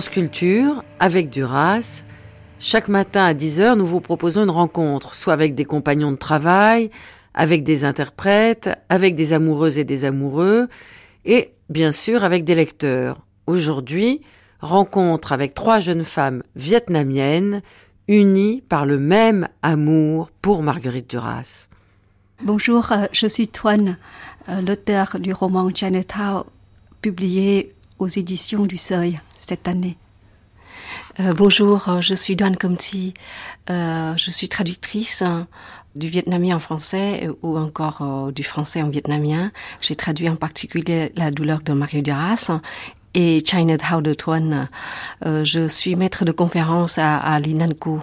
France Culture, avec Duras. Chaque matin à 10h, nous vous proposons une rencontre, soit avec des compagnons de travail, avec des interprètes, avec des amoureuses et des amoureux, et bien sûr avec des lecteurs. Aujourd'hui, rencontre avec trois jeunes femmes vietnamiennes, unies par le même amour pour Marguerite Duras. Bonjour, euh, je suis Toine, euh, l'auteur du roman Chinatown, publié aux éditions du Seuil cette année. Euh, bonjour, euh, je suis Duan Comti. Euh, je suis traductrice hein, du vietnamien en français ou encore du français en vietnamien. J'ai traduit en particulier La douleur de Mario Duras et Chinatown de Tuan. je suis maître de conférence à, à l'INANCO.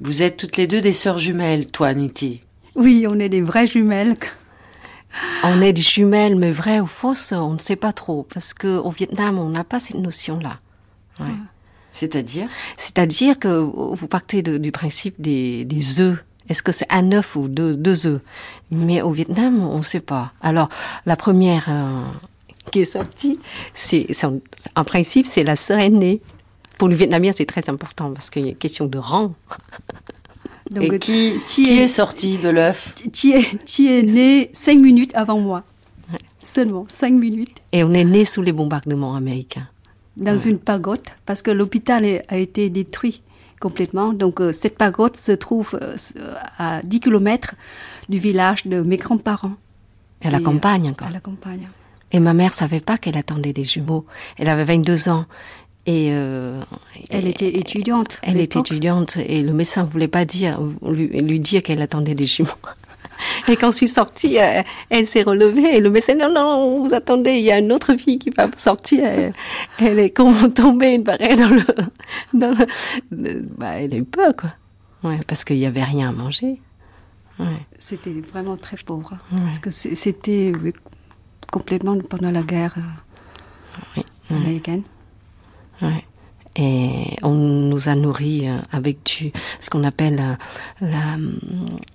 Vous êtes toutes les deux des sœurs jumelles, Tuan et Oui, on est des vraies jumelles. On est des jumelles, mais vraies ou fausses, on ne sait pas trop, parce qu'au Vietnam, on n'a pas cette notion-là. C'est-à-dire? C'est-à-dire que vous partez du principe des, des œufs. Est-ce que c'est un œuf ou deux, deux œufs? Mais au Vietnam, on ne sait pas. Alors, la première euh, qui est sortie, c'est, en principe, c'est la sœur aînée. Pour le Vietnamien, c'est très important parce qu'il y a une question de rang. Et qui, qui est sorti de l'œuf? Qui est, est né cinq minutes avant moi. Seulement cinq minutes. Et on est né sous les bombardements américains. Dans une pagode, parce que l'hôpital a été détruit complètement. Donc euh, cette pagode se trouve euh, à 10 km du village de mes grands-parents. À la campagne encore. À la campagne. Et ma mère savait pas qu'elle attendait des jumeaux. Elle avait 22 ans. Et, euh, elle était étudiante. Elle était étudiante et le médecin voulait pas dire, lui, lui dire qu'elle attendait des jumeaux. Et quand je suis sortie, euh, elle, s'est relevée et le médecin non non vous attendez, il y a une autre fille qui va sortir. Elle, est comme tombée une barrière dans le, dans le, bah, elle a eu peur quoi. Ouais, parce qu'il y avait rien à manger. Ouais. C'était vraiment très pauvre hein, parce que c'était complètement pendant la guerre euh, Et on nous a nourris euh, avec du, ce qu'on appelle euh, la,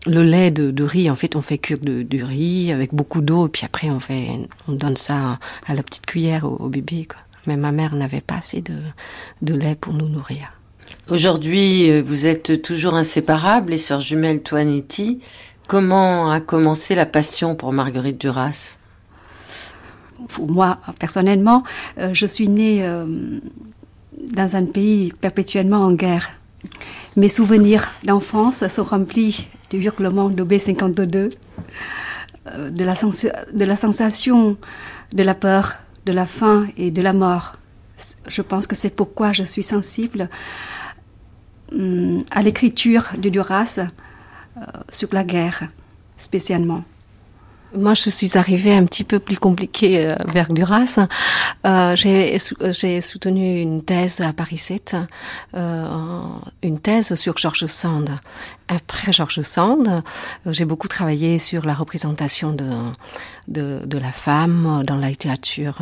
le lait de, riz. En fait, on fait cuire du riz avec beaucoup d'eau, et puis après on fait, on donne ça à la petite cuillère au, bébé. Quoi. Mais ma mère n'avait pas assez de, de lait pour nous nourrir. Aujourd'hui, euh, vous êtes toujours inséparables, les sœurs jumelles Toinetti. Comment a commencé la passion pour Marguerite Duras? Moi, personnellement, je suis née dans un pays perpétuellement en guerre. Mes souvenirs d'enfance sont remplis du hurlement de B-52, euh, de la, sensation de la peur, de la faim et de la mort. Je pense que c'est pourquoi je suis sensible hum, à l'écriture de Duras euh, sur la guerre, spécialement. Moi, je suis arrivée un petit peu plus compliquée euh, vers Duras. Euh, j'ai soutenu une thèse à Paris 7, euh, une thèse sur George Sand. Après George Sand, euh, j'ai beaucoup travaillé sur la représentation de, de, de la femme dans la littérature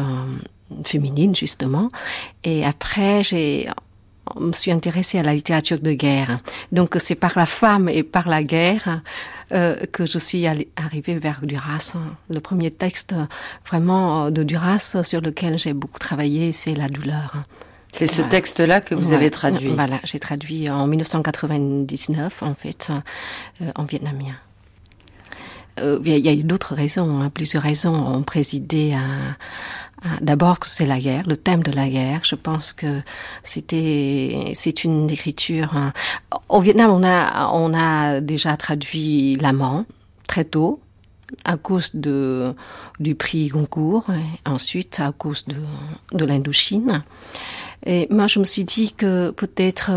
féminine, justement. Et après, j'ai me suis intéressée à la littérature de guerre. Donc c'est par la femme et par la guerre euh, que je suis arrivée vers Duras. Le premier texte vraiment euh, de Duras sur lequel j'ai beaucoup travaillé, c'est La douleur. C'est ce texte-là que vous avez traduit. Voilà, j'ai traduit en 1999 en fait euh, en vietnamien. Il y a eu d'autres raisons, hein, plusieurs raisons ont présidé à, D'abord, c'est la guerre, le thème de la guerre. Je pense que c'était, c'est une écriture. Hein. Au Vietnam, on a, on a déjà traduit l'amant très tôt. à cause de, du prix Goncourt, et ensuite à cause de, de l'Indochine. Et moi, je me suis dit que peut-être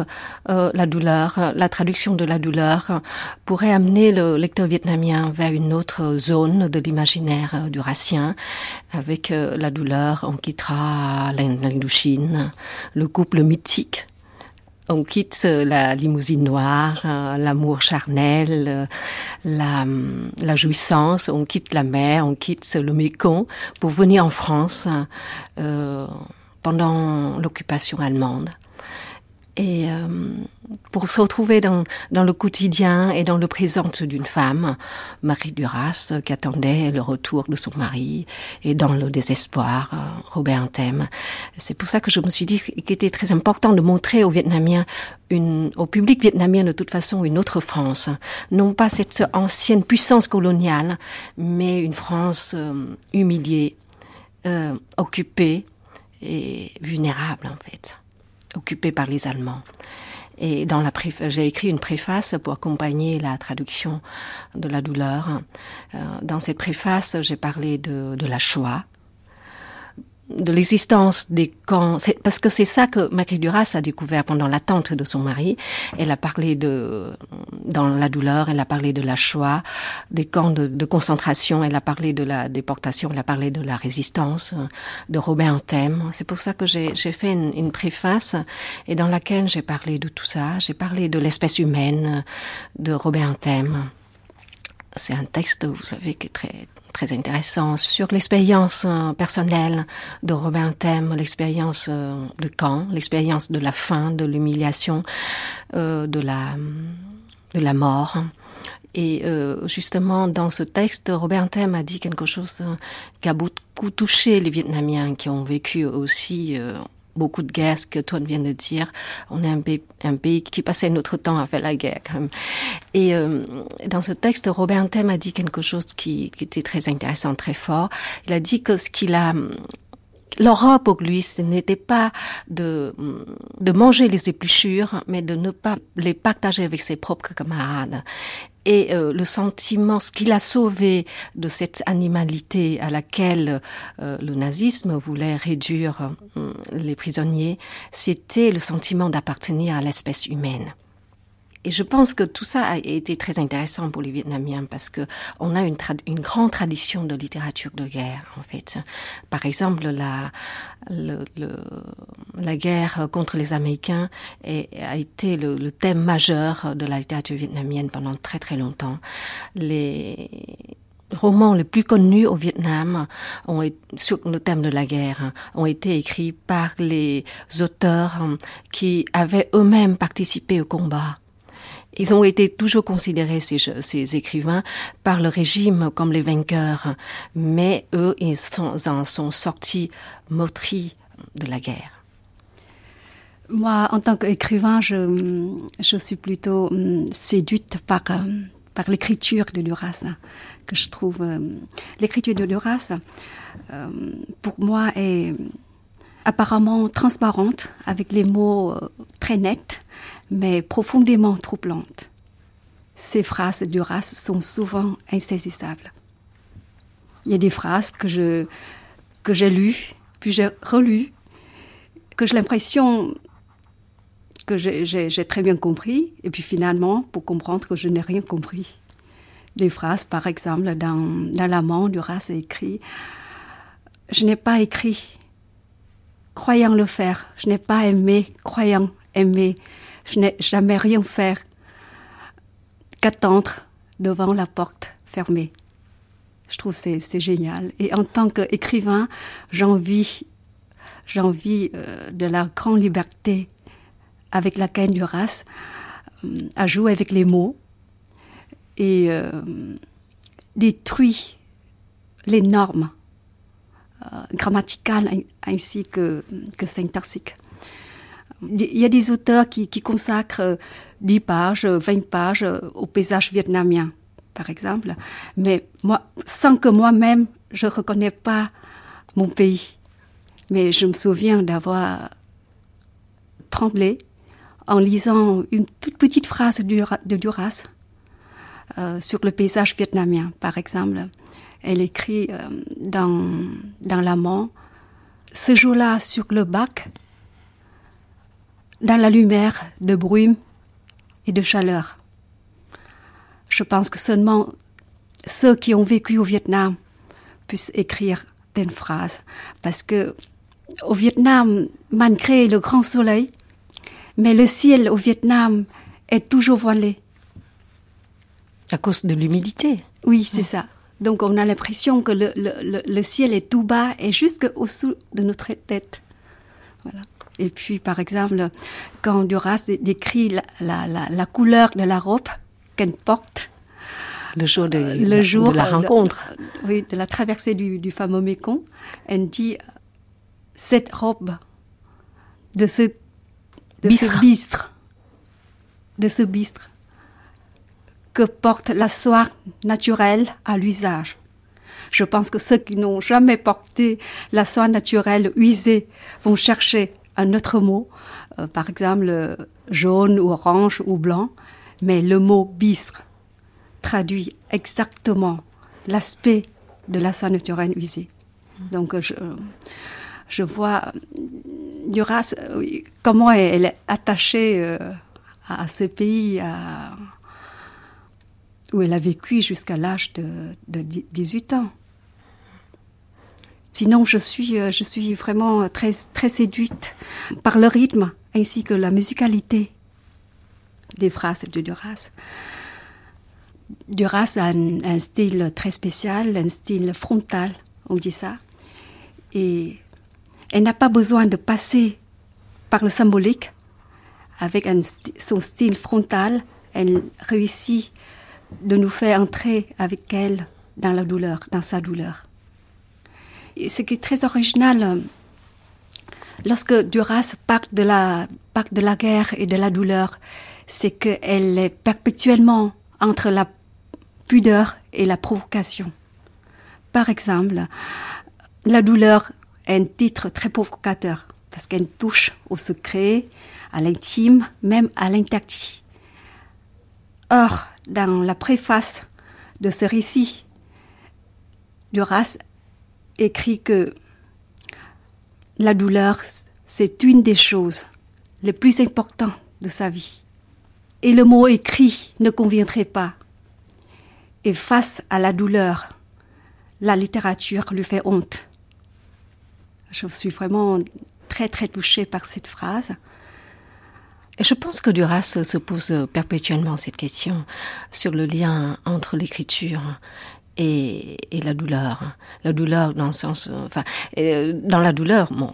euh, la douleur, la traduction de la douleur pourrait amener le lecteur vietnamien vers une autre zone de l'imaginaire du racien. Avec euh, la douleur, on quittera l'Indochine, le couple mythique on quitte la limousine noire, euh, l'amour charnel, la, la, jouissance, on quitte la mer, on quitte le Mékong pour venir en France. Euh, pendant l'occupation allemande. Et euh, pour se retrouver dans, dans, le quotidien et dans le présent d'une femme, Marie Duras, qui attendait le retour de son mari, et dans le désespoir, euh, Robert Anthem. C'est pour ça que je me suis dit qu'il était très important de montrer aux Vietnamiens, une, au public vietnamien de toute façon, une autre France. Non pas cette ancienne puissance coloniale, mais une France euh, humiliée, euh, occupée, et vulnérable en fait, occupé par les Allemands. Et dans la j'ai écrit une préface pour accompagner la traduction de la douleur. Euh, dans cette préface, j'ai parlé de, de la Shoah, de l'existence des camps, parce que c'est ça que Marie Duras a découvert pendant l'attente de son mari. Elle a parlé de, dans la douleur, elle a parlé de la Shoah, des camps de, concentration, elle a parlé de la déportation, elle a parlé de la résistance, de Robert Anthem. C'est pour ça que j'ai fait une, une, préface et dans laquelle j'ai parlé de tout ça. J'ai parlé de l'espèce humaine, de Robert Anthem. C'est un texte, vous savez, qui est très très intéressant sur l'expérience euh, personnelle de Robin Thème, l'expérience euh, de Caen, l'expérience de la faim, de l'humiliation, euh, de la de la mort. Et justement, dans ce texte, Robert Thème a dit quelque chose qui a beaucoup touché les Vietnamiens qui ont vécu aussi beaucoup de guerres, ce que toi viens de dire. On est un pays, un pays qui passait notre temps à faire la guerre. Quand même. Et euh, dans ce texte, Robert Thème a dit quelque chose qui, qui, était très intéressant, très fort. Il a dit que ce qu'il a L'Europe pour lui, ce n'était pas de, de manger les épluchures, mais de ne pas les partager avec ses propres camarades et euh, le sentiment, ce qu'il a sauvé de cette animalité à laquelle euh, le nazisme voulait réduire euh, les prisonniers, c'était le sentiment d'appartenir à l'espèce humaine. Et je pense que tout ça a été très intéressant pour les Vietnamiens parce que on a une, grande tradition de littérature de guerre, en fait. Par exemple, la, guerre contre les Américains a été le, le, thème majeur de la littérature vietnamienne pendant très très longtemps. Les romans les plus connus au Vietnam ont, sur le thème de la guerre ont été écrits par les auteurs qui avaient eux-mêmes participé au combat. Ils ont été toujours considérés, ces, écrivains, par le régime comme les vainqueurs, mais eux, ils en sont sortis meurtris de la guerre. Moi, en tant qu'écrivain, je, suis plutôt hum, séduite par, euh, par l'écriture de Duras, que je trouve... Euh, l'écriture de Duras, euh, pour moi, est apparemment transparente, avec les mots très nets, mais profondément troublantes. Ces phrases Duras sont souvent insaisissables. Il y a des phrases que je que j'ai lues, puis j'ai relu, que j'ai l'impression que j'ai très bien compris, et puis finalement, pour comprendre que je n'ai rien compris. Des phrases, par exemple, dans, dans l'amant, Duras a écrit Je n'ai pas écrit, croyant le faire, je n'ai pas aimé, croyant aimer, je n'ai jamais rien fait qu'attendre devant la porte fermée. Je trouve c'est c'est génial. Et en tant qu'écrivain, j'envie j'envie euh, de la grande liberté avec laquelle Duras euh, a joué avec les mots et euh, détruit les normes euh, grammaticales ainsi que syntaxiques. Il y a des auteurs qui, consacrent 10 pages, 20 pages au paysage vietnamien, par exemple, mais moi, sans que moi-même, je ne reconnais pas mon pays. Mais je me souviens d'avoir tremblé en lisant une toute petite phrase de Duras euh, sur le paysage vietnamien, par exemple. Elle écrit euh, dans, dans l'amant, ce jour-là sur le bac, dans la lumière de brume et de chaleur. Je pense que seulement ceux qui ont vécu au Vietnam puissent écrire une phrase. Parce que au Vietnam, malgré le grand soleil, mais le ciel au Vietnam est toujours voilé. À cause de l'humidité. Oui, c'est ça. Donc on a l'impression que le, le, le, ciel est tout bas et jusqu'au-dessous de notre tête. Voilà. Et puis, par exemple, quand Duras décrit la, la, la, la couleur de la robe qu'elle porte, le jour de, le la, jour, de la rencontre. oui, de la traversée du, du, fameux Mékong. Elle dit cette robe de ce, de bistre. ce bistre, de ce bistre que porte la soie naturelle à l'usage. Je pense que ceux qui n'ont jamais porté la soie naturelle usée vont chercher un autre mot, euh, par exemple jaune ou orange ou blanc, mais le mot bistre traduit exactement l'aspect de la soie naturelle usée. Donc je, je vois Duras, comment elle est attachée euh, à ce pays, où elle a vécu jusqu'à l'âge de, de, 18 ans. Sinon, je suis, euh, vraiment très, séduite par le rythme ainsi que la musicalité des phrases de Duras. Duras a un, style très spécial, un style frontal, on dit ça. Et elle n'a pas besoin de passer par le symbolique. Avec son style frontal, elle réussit de nous faire entrer avec elle dans la douleur, dans sa douleur. Ce qui est très original, lorsque Duras parle de la, parle de la guerre et de la douleur, c'est qu'elle est perpétuellement entre la pudeur et la provocation. Par exemple, la douleur est un titre très provocateur parce qu'elle touche au secret, à l'intime, même à l'interdit. Or, dans la préface de ce récit, Duras écrit que la douleur, c'est une des choses les plus importantes de sa vie. Et le mot écrit ne conviendrait pas. Et face à la douleur, la littérature lui fait honte. Je suis vraiment très très touchée par cette phrase. Je pense que Duras se pose perpétuellement cette question sur le lien entre l'écriture et, et, la douleur. La douleur dans le sens, enfin, dans la douleur, bon,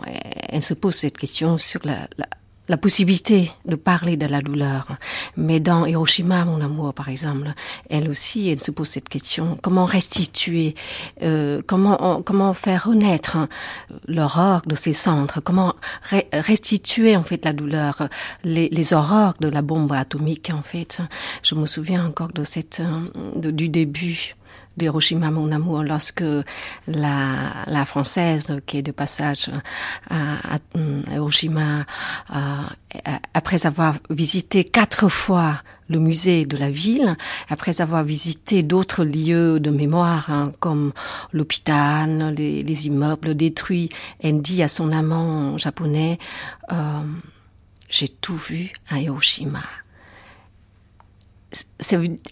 elle se pose cette question sur la, la, la possibilité de parler de la douleur. Mais dans Hiroshima, mon amour, par exemple, elle aussi, elle se pose cette question comment restituer, euh, comment comment faire renaître l'horreur de ces centres, comment restituer en fait la douleur, les, les horreurs de la bombe atomique en fait? Je me souviens encore de cette de, du début d'Hiroshima, mon amour, lorsque la, la française qui est de passage à, à, Hiroshima, après avoir visité quatre fois le musée de la ville, après avoir visité d'autres lieux de mémoire hein, comme l'hôpital, les, les, immeubles détruits, elle dit à son amant japonais euh, J'ai tout vu à Hiroshima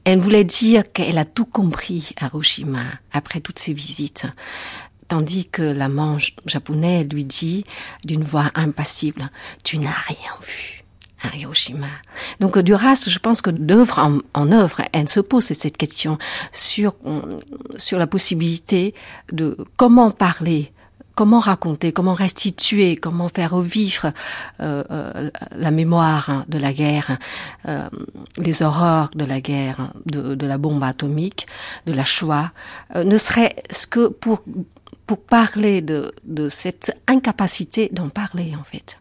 elle voulait dire qu'elle a tout compris à Hiroshima après toutes ces visites. Tandis que l'amant japonais lui dit d'une voix impassible, tu n'as rien vu à Hiroshima. Donc Duras, je pense que d'œuvre en, en, œuvre, elle se pose cette question sur, sur la possibilité de comment parler comment raconter, comment restituer, comment faire revivre euh, euh, la mémoire de la guerre, euh, les horreurs de la guerre, de, de, la bombe atomique, de la Shoah, euh, ne serait-ce que pour pour parler de, de cette incapacité d'en parler en fait.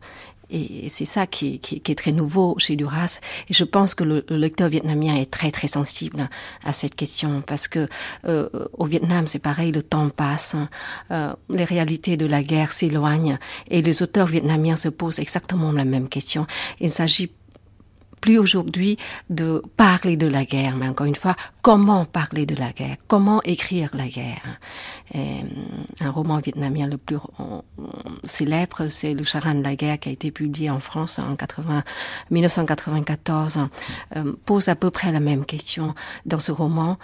Et c'est ça qui, est très nouveau chez Duras. Et je pense que le, le, lecteur vietnamien est très très sensible à cette question parce que euh, au Vietnam c'est pareil, le temps passe, euh, les réalités de la guerre s'éloignent et les auteurs vietnamiens se posent exactement la même question. Il s'agit plus aujourd'hui de parler de la guerre, mais encore une fois, comment parler de la guerre, comment écrire la guerre? Et un roman vietnamien le plus célèbre, c'est Le Charan de la guerre qui a été publié en France en 80, 1994, euh, pose à peu près la même question. Dans ce roman,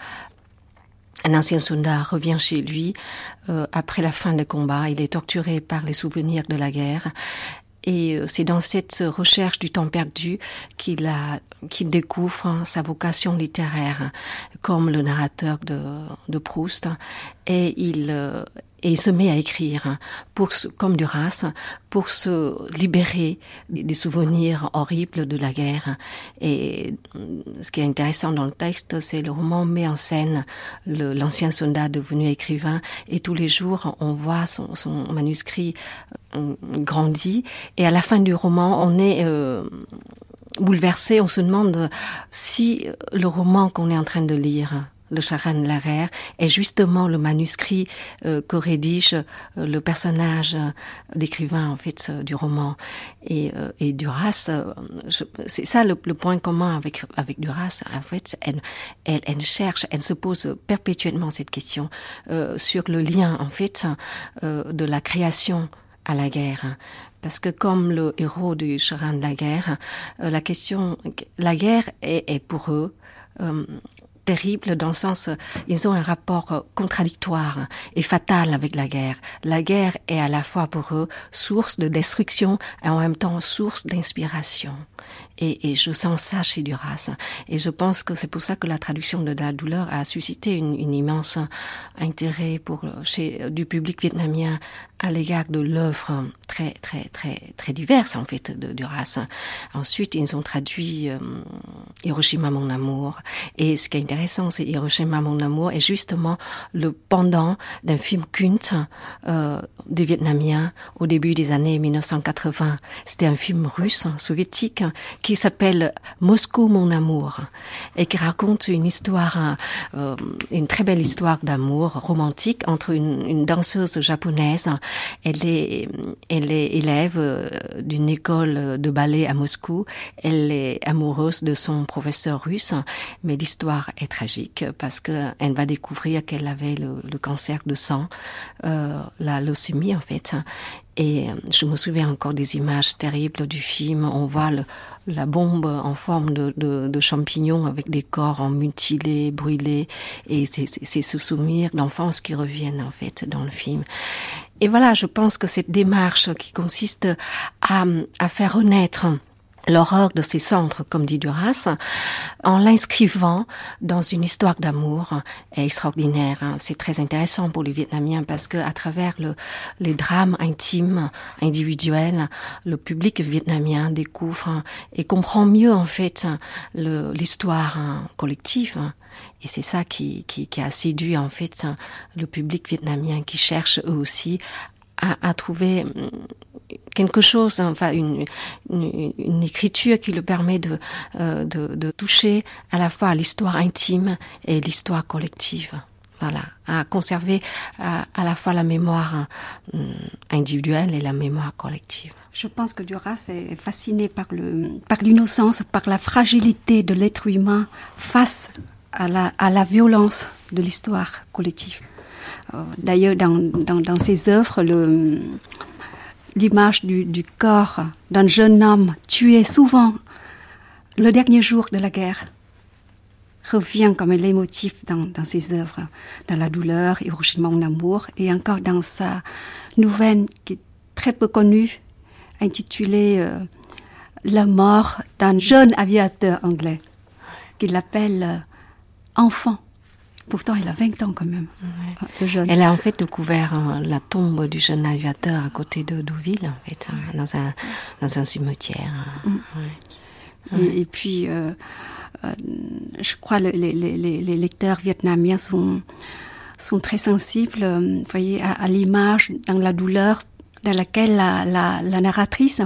un ancien soldat revient chez lui euh, après la fin des combats. Il est torturé par les souvenirs de la guerre. Et euh, c'est dans cette recherche du temps perdu qu'il découvre sa vocation littéraire, comme le narrateur de, de Proust. Et il, euh, et il se met à écrire pour comme Duras pour se libérer des souvenirs horribles de la guerre. Et ce qui est intéressant dans le texte, c'est le roman met en scène l'ancien soldat devenu écrivain et tous les jours on voit son, son manuscrit euh, grandit et à la fin du roman on est euh, bouleversé, on se demande si le roman qu'on est en train de lire le Charan Larère, est justement le manuscrit euh, que rédige euh, le personnage euh, d'écrivain en fait du roman et, et Duras. C'est ça le, point commun avec avec Duras. En fait, elle, elle, elle cherche, elle se pose perpétuellement cette question sur le lien en fait de la création à la guerre parce que comme le héros du Charan de la guerre, la question, la guerre est, est pour eux terrible dans le sens ils ont un rapport contradictoire et fatal avec la guerre. La guerre est à la fois pour eux source de destruction et en même temps source d'inspiration. Et, et, je sens ça chez Duras. Et je pense que c'est pour ça que la traduction de la douleur a suscité une, une immense intérêt pour chez du public vietnamien à l'égard de l'œuvre très très très très diverse en fait de Duras. Ensuite, ils ont traduit euh, Hiroshima mon amour. Et ce qui est intéressant, c'est Hiroshima mon amour est justement le pendant d'un film culte euh, des Vietnamiens au début des années 1980. C'était un film russe soviétique qui s'appelle Moscou mon amour et qui raconte une histoire, euh, une très belle histoire d'amour romantique entre une, une, danseuse japonaise. Elle est, élève euh, d'une école de ballet à Moscou. Elle est amoureuse de son professeur russe, mais l'histoire est tragique parce que elle va découvrir qu'elle avait le, cancer de sang, euh, la leucémie en fait, et euh, je me souviens encore des images terribles du film. On voit la bombe en forme de, de, de champignons avec des corps en mutilés, brûlés. Et c'est ce souvenir d'enfance qui reviennent en fait dans le film. Et voilà, je pense que cette démarche qui consiste à, à faire renaître l'horreur de ces centres, comme dit Duras, en l'inscrivant dans une histoire d'amour extraordinaire. C'est très intéressant pour les Vietnamiens parce que à travers le, les drames intimes, individuels, le public vietnamien découvre et comprend mieux en fait l'histoire collective. Et c'est ça qui, qui, a séduit en fait le public vietnamien qui cherche eux aussi à trouver quelque chose, enfin une, écriture qui le permet de, euh, toucher à la fois l'histoire intime et l'histoire collective. Voilà, à conserver à, la fois la mémoire euh, individuelle et la mémoire collective. Je pense que Duras est fasciné par l'innocence, par la fragilité de l'être humain face à la, violence de l'histoire collective. Euh, D'ailleurs, dans ses œuvres, le, l'image du, du corps d'un jeune homme tué souvent le dernier jour de la guerre revient comme un dans, dans ses œuvres, dans la douleur, Hiroshima mon amour, et encore dans sa nouvelle qui est très peu connue, intitulée euh, La mort d'un jeune aviateur anglais, qu'il appelle euh, enfant. Pourtant, il a 20 ans quand même. Ouais. Jeune. Elle a en fait découvert euh, la tombe du jeune aviateur à côté de Deauville, en fait, ouais. dans, un, dans un cimetière. Mm. Ouais. Et, et, puis, euh, euh, je crois que les, les, les, lecteurs vietnamiens sont, sont très sensibles vous voyez, à, à l'image, dans la douleur dans laquelle la, la, la narratrice,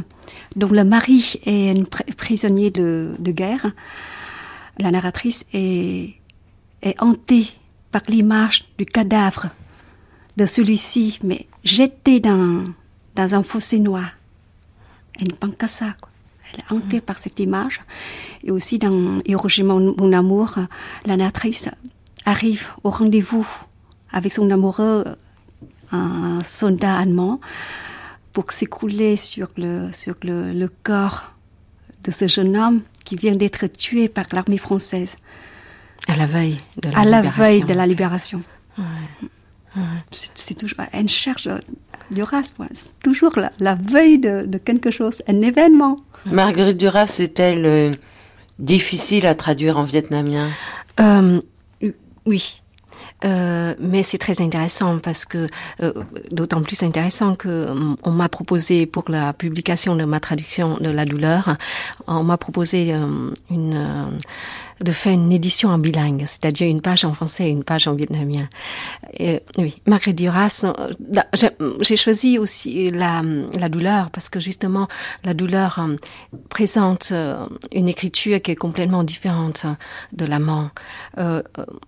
dont le mari est un pr prisonnier de, de guerre, la narratrice est est hanté par l'image du cadavre de celui-ci, mais jeté dans, dans un fossé noir. Elle ne pense qu'à ça. Elle est hantée par cette image. Et aussi dans Hiroshi mon, amour, la narratrice arrive au rendez-vous avec son amoureux, un soldat allemand, pour s'écrouler sur le, sur le corps de ce jeune homme qui vient d'être tué par l'armée française. À la veille de la à libération. la veille de la libération. C'est toujours une cherche Duras, c'est toujours la, la veille de, de, quelque chose, un événement. Marguerite Duras est-elle euh, difficile à traduire en vietnamien? Euh, Oui. Euh, mais c'est très intéressant parce que euh, d'autant plus intéressant que on m'a proposé pour la publication de ma traduction de la douleur, on m'a proposé euh, une de faire une édition en bilingue, c'est-à-dire une page en français et une page en vietnamien. Et, oui, Marguerite Duras, j'ai choisi aussi la, la, douleur parce que justement la douleur euh, présente euh, une écriture qui est complètement différente de l'amant, euh,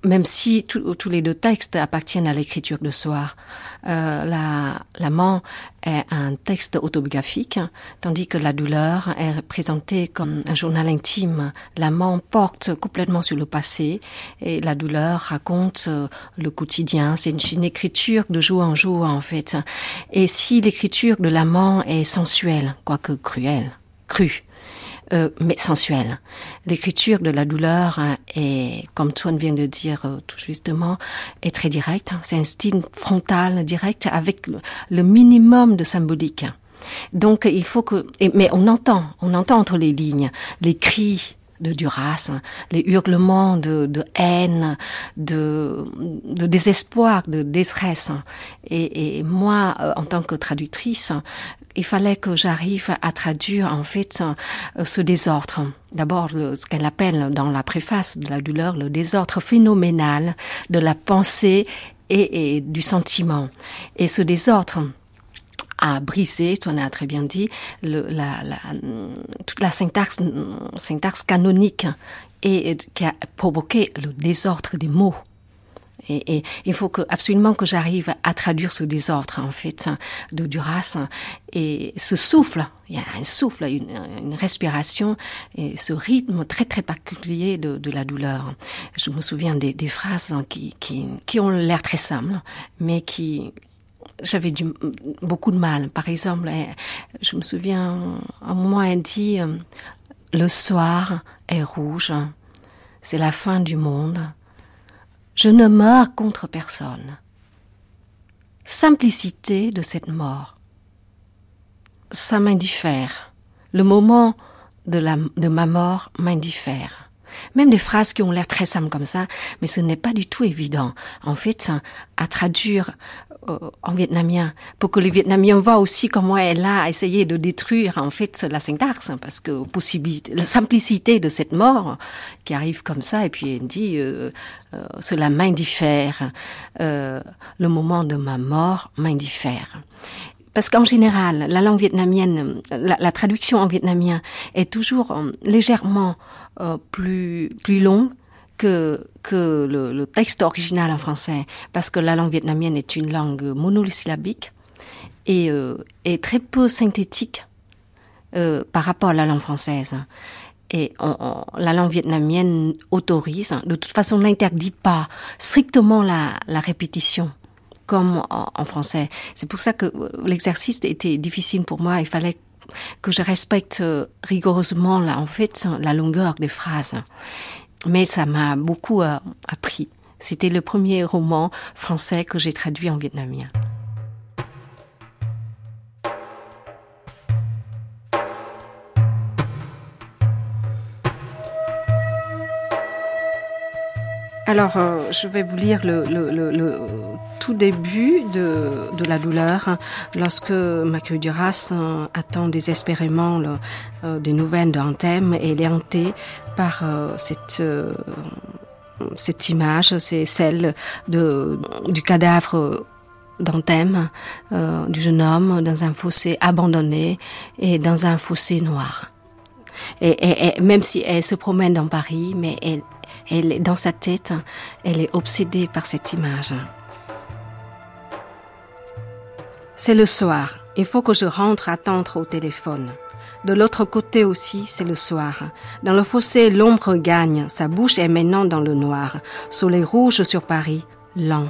même si tous les deux textes appartiennent à l'écriture de soir. Euh, l'amant est un texte autobiographique, tandis que la douleur est présentée comme un journal intime. L'amant porte complètement sur le passé et la douleur raconte euh, le quotidien. C'est une, une, écriture de jour en jour en fait. Et si l'écriture de l'amant est sensuelle, quoique cruelle, crue, euh, mais sensuelle. L'écriture de la douleur hein, est, comme Tuan vient de dire euh, tout justement, est très directe. C'est un style frontal, direct, avec le minimum de symbolique. Donc il faut que, mais on entend, on entend entre les lignes les cris de Duras, les hurlements de, haine, de, désespoir, de détresse. Et, et moi, euh, en tant que traductrice, il fallait que j'arrive à traduire en fait ce désordre. D'abord, ce qu'elle appelle dans la préface de la douleur le désordre phénoménal de la pensée et du sentiment. Et ce désordre a brisé, tu en as très bien dit, le, la, la, toute la syntaxe, syntaxe canonique et, qui a provoqué le désordre des mots. Et, il faut que, absolument que j'arrive à traduire ce désordre, en fait, de Duras. Et ce souffle, il y a un souffle, une, respiration, et ce rythme très, très particulier de, de la douleur. Je me souviens des, des phrases qui, qui, qui ont l'air très simples, mais qui, j'avais beaucoup de mal. Par exemple, je me souviens, un moment, elle dit, le soir est rouge, c'est la fin du monde. Je ne meurs contre personne. Simplicité de cette mort. Ça m'indiffère. Le moment de, ma mort m'indiffère. Même des phrases qui ont l'air très simples comme ça, mais ce n'est pas du tout évident. En fait, à traduire euh, en vietnamien, pour que les Vietnamiens voient aussi comment elle a essayé de détruire en fait la syntaxe, parce que possibilité, la simplicité de cette mort qui arrive comme ça, et puis elle dit euh, euh, cela m'indiffère, euh, le moment de ma mort m'indiffère. Parce qu'en général, la langue vietnamienne, la, traduction en vietnamien est toujours euh, légèrement euh, plus plus longue que, le, texte original en français, parce que la langue vietnamienne est une langue monosyllabique et euh, très peu synthétique euh, par rapport à la langue française. Et la langue vietnamienne autorise, de toute façon n'interdit pas strictement la, répétition comme en, français. C'est pour ça que l'exercice était difficile pour moi. Il fallait que je respecte rigoureusement là, en fait, la longueur des phrases mais ça m'a beaucoup euh, appris. C'était le premier roman français que j'ai traduit en vietnamien. Alors, euh, je vais vous lire le, le tout début de, la douleur, lorsque Mathieu Duras euh, attend désespérément euh, des nouvelles d'Anthem et elle est hantée par euh, cette, euh, image, c'est celle de, du cadavre d'Anthem, euh, du jeune homme dans un fossé abandonné et dans un fossé noir. Et, et, et même si elle se promène dans Paris, mais elle, elle dans sa tête, elle est obsédée par cette image. C'est le soir. Il faut que je rentre attendre au téléphone. De l'autre côté aussi, c'est le soir. Dans le fossé, l'ombre gagne, sa bouche est maintenant dans le noir. Soleil rouge sur Paris, lent.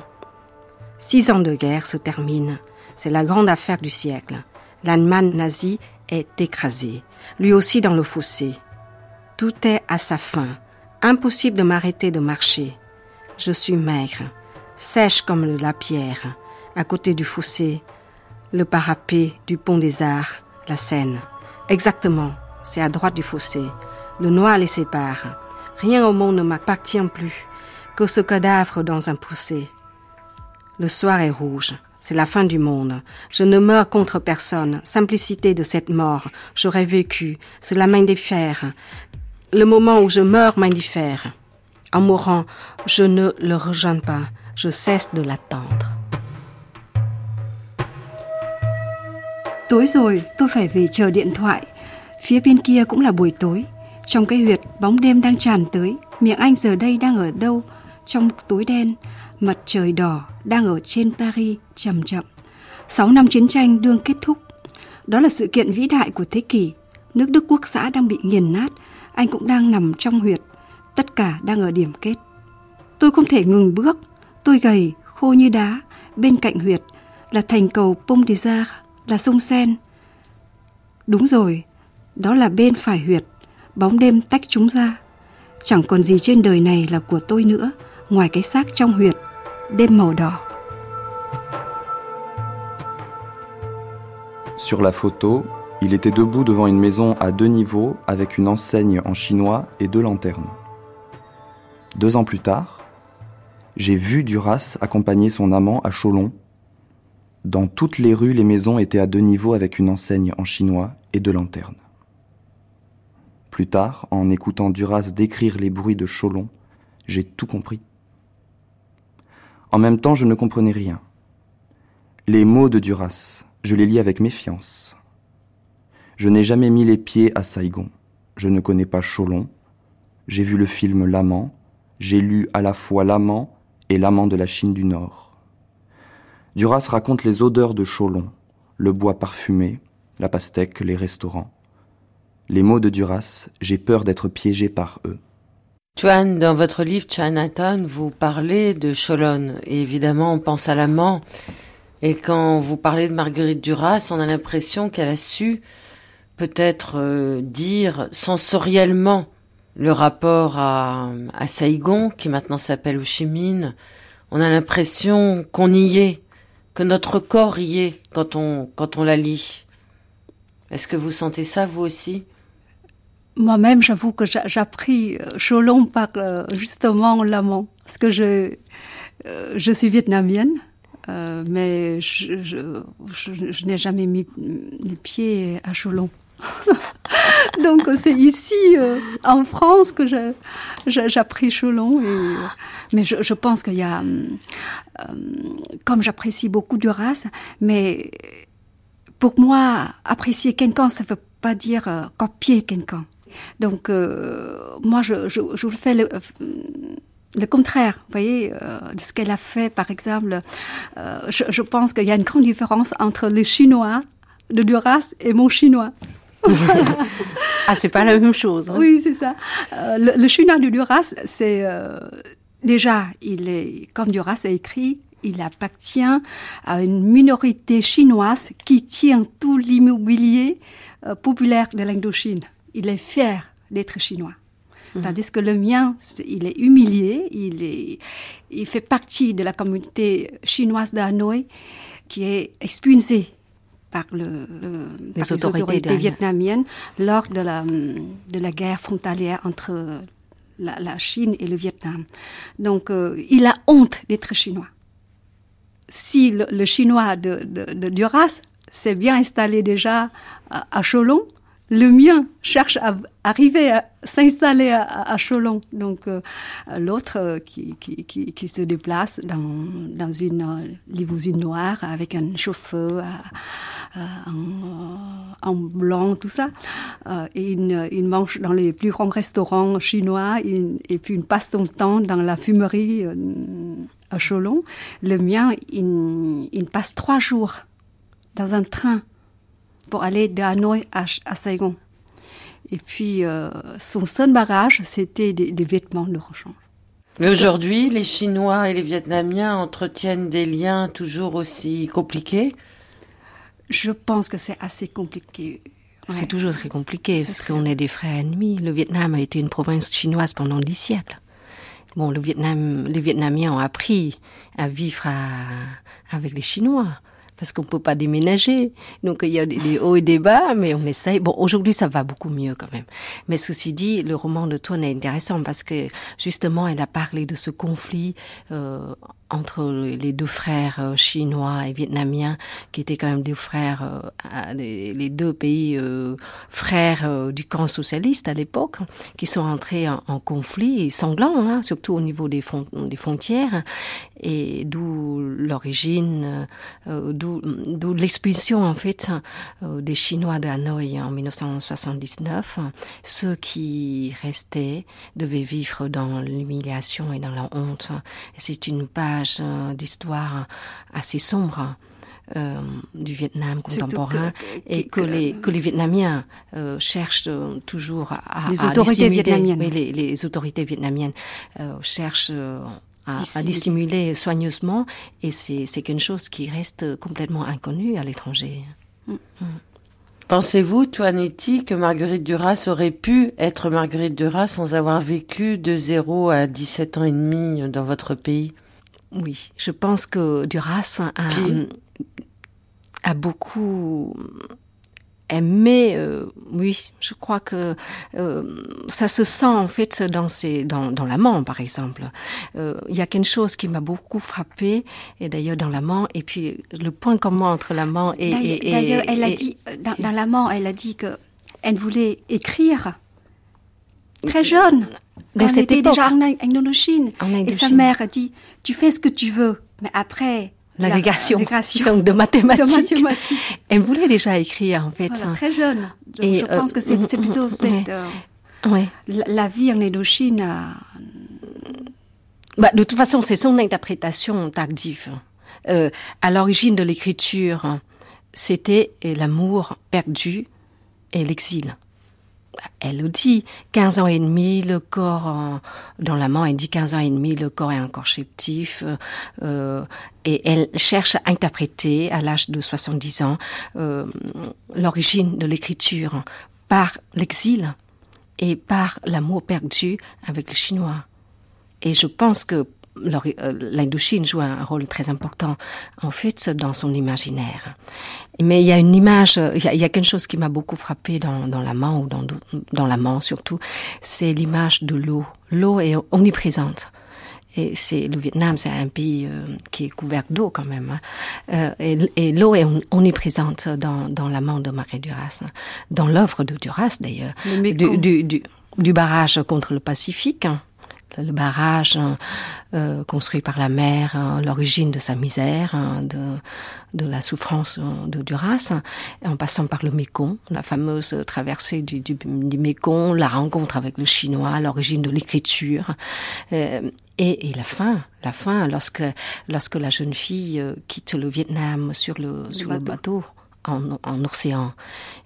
Six ans de guerre se terminent. C'est la grande affaire du siècle. L'Allemagne nazie est écrasée, lui aussi dans le fossé. Tout est à sa fin. Impossible de m'arrêter de marcher. Je suis maigre, sèche comme la pierre, à côté du fossé, le parapet du pont des Arts, la Seine. Exactement, c'est à droite du fossé. Le noir les sépare. Rien au monde ne m'appartient plus que ce cadavre dans un fossé. Le soir est rouge. C'est la fin du monde. Je ne meurs contre personne. Simplicité de cette mort. J'aurais vécu. Cela m'indiffère. Le moment où je meurs m'indiffère. En mourant, je ne le rejoins pas. Je cesse de l'attendre. Tối rồi, tôi phải về chờ điện thoại. Phía bên kia cũng là buổi tối. Trong cái huyệt, bóng đêm đang tràn tới. Miệng anh giờ đây đang ở đâu? Trong tối đen, mặt trời đỏ đang ở trên Paris chậm chậm. Sáu năm chiến tranh đương kết thúc. Đó là sự kiện vĩ đại của thế kỷ. Nước Đức quốc xã đang bị nghiền nát. Anh cũng đang nằm trong huyệt. Tất cả đang ở điểm kết. Tôi không thể ngừng bước. Tôi gầy, khô như đá. Bên cạnh huyệt là thành cầu Pont des Arts, là sông Sen. Đúng rồi, đó là bên phải huyệt. Bóng đêm tách chúng ra. Chẳng còn gì trên đời này là của tôi nữa, ngoài cái xác trong huyệt, đêm màu đỏ. Sur la photo, il était debout devant une maison à deux niveaux avec une enseigne en chinois et deux lanternes. Deux ans plus tard, j'ai vu Duras accompagner son amant à Cholon. Dans toutes les rues, les maisons étaient à deux niveaux avec une enseigne en chinois et deux lanternes. Plus tard, en écoutant Duras décrire les bruits de Cholon, j'ai tout compris. En même temps, je ne comprenais rien. Les mots de Duras, je les lis avec méfiance. Je n'ai jamais mis les pieds à Saigon. Je ne connais pas Cholon. J'ai vu le film L'amant. J'ai lu à la fois L'amant et L'amant de la Chine du Nord. Duras raconte les odeurs de Cholon, le bois parfumé, la pastèque, les restaurants. Les mots de Duras, j'ai peur d'être piégé par eux. Tuan, dans votre livre Chinatown, vous parlez de Cholon. Et évidemment, on pense à l'amant. Et quand vous parlez de Marguerite Duras, on a l'impression qu'elle a su peut-être euh, dire sensoriellement le rapport à, à Saigon, qui maintenant s'appelle Ho Chi Minh. On a l'impression qu'on y est, que notre corps y est quand on, quand on la lit. Est-ce que vous sentez ça, vous aussi? Moi-même, j'avoue que j'ai appris Cholon par euh, justement l'amant, parce que je, euh, je suis vietnamienne. Euh, mais je, je, je n'ai jamais mis les pieds à Cholon. Donc c'est ici, euh, en France, que j'ai appris Cholon. Et, mais je, pense qu'il y a, euh, comme j'apprécie beaucoup Duras, mais pour moi, apprécier quelqu'un, ça ne veut pas dire euh, copier quelqu'un. Donc euh, moi, je, je, je fais le, contraire, vous voyez, euh, de ce qu'elle a fait, par exemple. Euh, je, je, pense qu'il y a une grande différence entre le chinois de Duras et mon chinois. Ah, c'est pas la même chose. Hein. Oui, c'est ça. Euh, le, le, chinois de Duras, c'est euh, déjà, il est comme Duras a écrit, il appartient à une minorité chinoise qui tient tout l'immobilier euh, populaire de l'Indochine. Il est fier d'être chinois. Tandis que le mien, il est humilié, il, est, il fait partie de la communauté chinoise d'Hanoï qui est expulsée par, le, le, les, par autorités, les autorités vietnamiennes lors de la, de la guerre frontalière entre la, la, Chine et le Vietnam. Donc, euh, il a honte d'être chinois. Si le, le chinois de, de, de Duras s'est bien installé déjà à, à Cholon, le mien cherche à arriver à s'installer à, Cholon. Donc euh, l'autre euh, qui, qui, qui, se déplace dans, dans une euh, limousine noire avec un chauffeur en, en, blanc, tout ça. et il, il, mange dans les plus grands restaurants chinois et puis il passe son temps dans la fumerie à Cholon. Le mien, il passe trois jours dans un train pour aller de Hanoï à, à Saigon. Et puis, euh, son seul bagage, c'était des, des, vêtements de rechange. Mais aujourd'hui, les Chinois et les Vietnamiens entretiennent des liens toujours aussi compliqués Je pense que c'est assez compliqué. C'est toujours très compliqué parce qu'on est des frères ennemis. Le Vietnam a été une province chinoise pendant dix siècles. Bon, le Vietnam, les Vietnamiens ont appris à vivre à, avec les Chinois parce qu'on peut pas déménager. Donc il y a des hauts et des bas, mais on essaye. Bon, aujourd'hui ça va beaucoup mieux quand même. Mais ceci dit, le roman de Toine est intéressant parce que justement elle a parlé de ce conflit euh, entre les deux frères euh, chinois et vietnamiens, qui étaient quand même deux frères, euh, les, deux pays euh, frères du camp socialiste à l'époque, qui sont entrés en, conflit sanglant, hein, surtout au niveau des, front, des frontières, et d'où l'origine, d'où l'expulsion en fait des Chinois de Hanoï en 1979. Ceux qui restaient devaient vivre dans l'humiliation et dans la honte. C'est une page euh, d'histoire assez sombre. Euh, du Vietnam contemporain que, et que, que, les, que les Vietnamiens euh, cherchent toujours à, les autorités à vietnamiennes. Oui, les, les, autorités vietnamiennes euh, cherchent à, à, dissimuler soigneusement et c'est quelque chose qui reste complètement inconnu à l'étranger. Mm. Mm. Pensez-vous, Toinetti, que Marguerite Duras aurait pu être Marguerite Duras sans avoir vécu de 0 à 17 ans et demi dans votre pays? Oui, je pense que Duras a, a beaucoup aimé. Euh, oui, je crois que euh, ça se sent en fait dans, ses, dans, dans l'amant, par exemple. Euh, il y a quelque chose qui m'a beaucoup frappé, et d'ailleurs dans l'amant, et puis le point commun entre l'amant et. D'ailleurs, elle a dit, dans, dans l'amant, elle a dit que elle voulait écrire très jeune. Dans cette était époque. déjà en Indochine. En Et sa mère a dit, tu fais ce que tu veux, mais après... La négation, négation donc de mathématiques. de mathématiques. Elle voulait déjà écrire en fait. Voilà, très jeune. Je, Et, je pense euh, que c'est plutôt ouais. cette... euh, Ouais. la, la vie en Indochine a... Bah, de toute façon, c'est son interprétation tardive. Euh, à l'origine de l'écriture, c'était l'amour perdu et l'exil. Elle le dit, 15 ans et demi, le corps dans l'amant, elle dit 15 ans et demi, le corps est encore chétif, euh, et elle cherche à interpréter, à l'âge de 70 ans, euh, l'origine de l'écriture par l'exil et par l'amour perdu avec le chinois. Et je pense que l'Indochine joue un rôle très important, en fait, dans son imaginaire. Mais il y a une image, euh, il y a, il y a quelque chose qui m'a beaucoup frappé dans, dans l'amant, ou dans, dans l'amant surtout, c'est l'image de l'eau. L'eau est omniprésente. Et c'est le Vietnam, c'est un pays euh, qui est couvert d'eau quand même. hein. Euh, et et l'eau est om- omniprésente dans, dans l'amant de Marie Duras, dans l'œuvre de Duras d'ailleurs, Le Mékong. du, du, du, du barrage contre le Pacifique. hein. Le barrage euh, construit par la mer, hein, l'origine de sa misère, hein, de, de la souffrance de Duras, hein, en passant par le Mékong, la fameuse traversée du, du, du Mékong, la rencontre avec le chinois, l'origine de l'écriture, euh, et, et la fin, la fin, lorsque, lorsque la jeune fille euh, quitte le Vietnam sur le, sur le bateau en, en océan.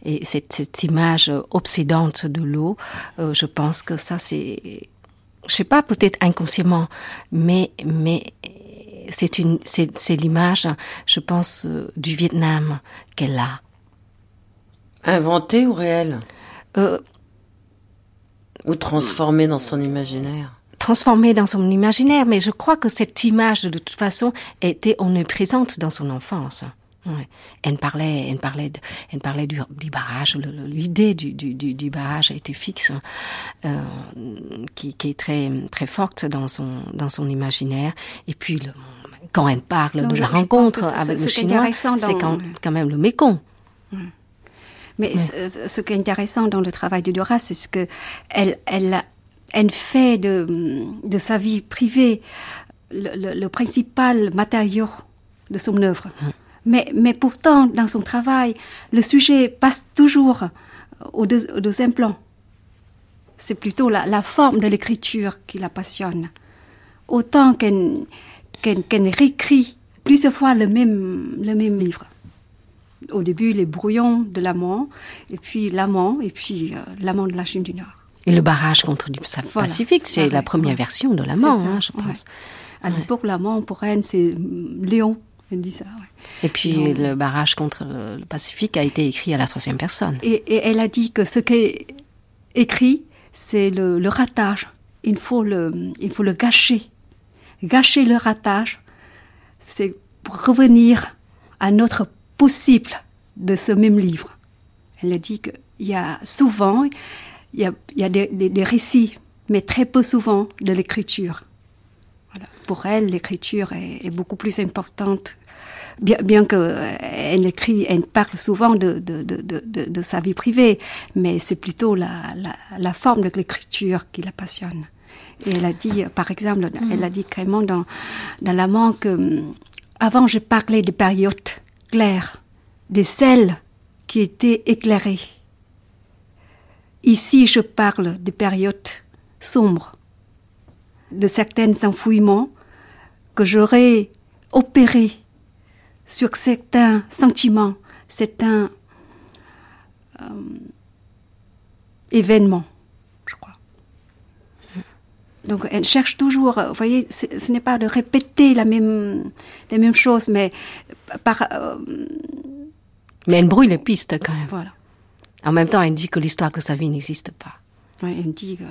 Et cette, cette image obsédante de l'eau, euh, je pense que ça c'est, je sais pas, peut-être inconsciemment, mais mais c'est une, c'est, c'est l'image, je pense, euh, du Vietnam qu'elle a. Inventé ou réel Euh, Ou transformé dans son imaginaire? Transformée dans son imaginaire, mais je crois que cette image, de toute façon, était omniprésente dans son enfance. Ouais. Elle parlait, elle parlait, de, elle parlait du, du barrage. L'idée du, du, du, du barrage était fixe, euh, qui, qui est très très forte dans son dans son imaginaire. Et puis le, quand elle parle Non, de je- la je rencontre avec le chinois, c'est quand, quand même le Mékong. Mais ce, ce qui est intéressant dans le travail de Duras, c'est ce que elle, elle, elle fait de, de sa vie privée le, le- le principal matériau de son œuvre. Mais, mais pourtant, dans son travail, le sujet passe toujours au, deux- au deuxième plan. C'est plutôt la, la forme de l'écriture qui la passionne. Autant qu'elle qu'elle réécrit plusieurs fois le même, le même livre. au début les brouillons de l'amant, et puis l'amant, et puis l'amant de la Chine du Nord. Et le barrage contre le Pacifique, c'est la première version de l'amant, hein, je pense. À l'époque, l'amant, pour elle, c'est Léon. Elle dit ça. Et puis le barrage contre le, Pacifique a été écrit à la troisième personne. Et, elle a dit que ce qui est écrit, c'est le, le, ratage. Il faut le, il faut le gâcher. Gâcher le ratage, c'est pour revenir à notre possible de ce même livre. Elle a dit qu'il y a souvent, il y a, il y a des, des, récits, mais très peu souvent de l'écriture. Voilà. Pour elle, l'écriture est, est, beaucoup plus importante bien, bien qu'elle écrit, elle parle souvent de, de, de, de, sa vie privée, mais c'est plutôt la, la, la, forme de l'écriture qui la passionne. Et elle a dit, par exemple, mm. elle a dit carrément dans, dans l'amant que hum, avant je parlais des périodes claires, des celles qui étaient éclairées. Ici, je parle des périodes sombres, de certains enfouissements que j'aurais opérés sur certains sentiments, certains euh, événements, je crois. Donc elle cherche toujours, vous voyez, ce n'est pas de répéter la même, les mêmes choses, mais par... Euh, mais elle brouille les pistes quand même. Voilà. En même temps, elle dit que l'histoire de sa vie n'existe pas. Oui, elle dit que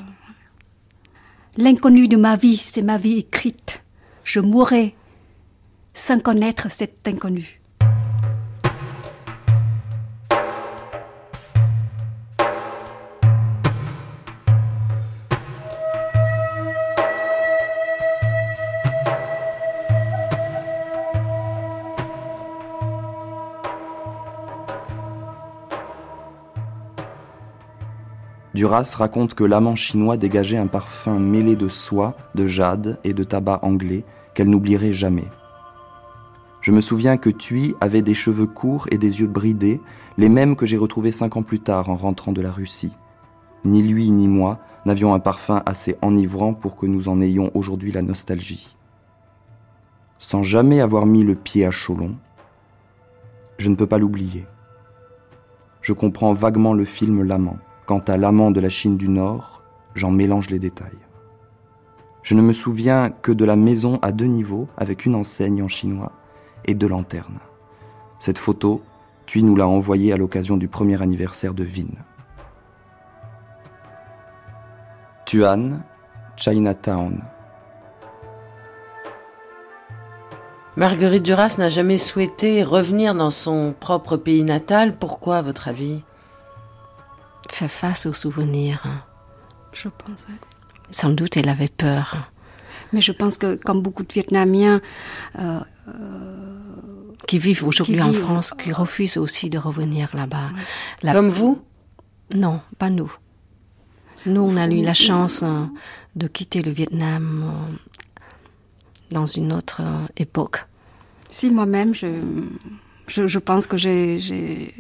l'inconnu de ma vie, c'est ma vie écrite. Je mourrai sans connaître cet inconnu. Duras raconte que l'amant chinois dégageait un parfum mêlé de soie, de jade et de tabac anglais qu'elle n'oublierait jamais. Je me souviens que Thuy avait des cheveux courts et des yeux bridés, les mêmes que j'ai retrouvés cinq ans plus tard en rentrant de la Russie. Ni lui ni moi n'avions un parfum assez enivrant pour que nous en ayons aujourd'hui la nostalgie. Sans jamais avoir mis le pied à Cholon, je ne peux pas l'oublier. Je comprends vaguement le film L'amant. Quant à l'amant de la Chine du Nord, j'en mélange les détails. Je ne me souviens que de la maison à deux niveaux avec une enseigne en chinois et deux lanternes. Cette photo, Thuy nous l'a envoyée à l'occasion du premier anniversaire de Vin. Tuan, Chinatown. Marguerite Duras n'a jamais souhaité revenir dans son propre pays natal. Pourquoi, à votre avis? Faire face aux souvenirs. Je pense. Sans doute, elle avait peur. Mais je pense que, comme beaucoup de Vietnamiens, euh, qui vivent aujourd'hui en France, qui refusent aussi de revenir là-bas. Comme vous Non, pas nous. Nous, on a eu la chance hein, de quitter le Vietnam euh, dans une autre euh, époque. Si moi-même, je, je, pense que j'ai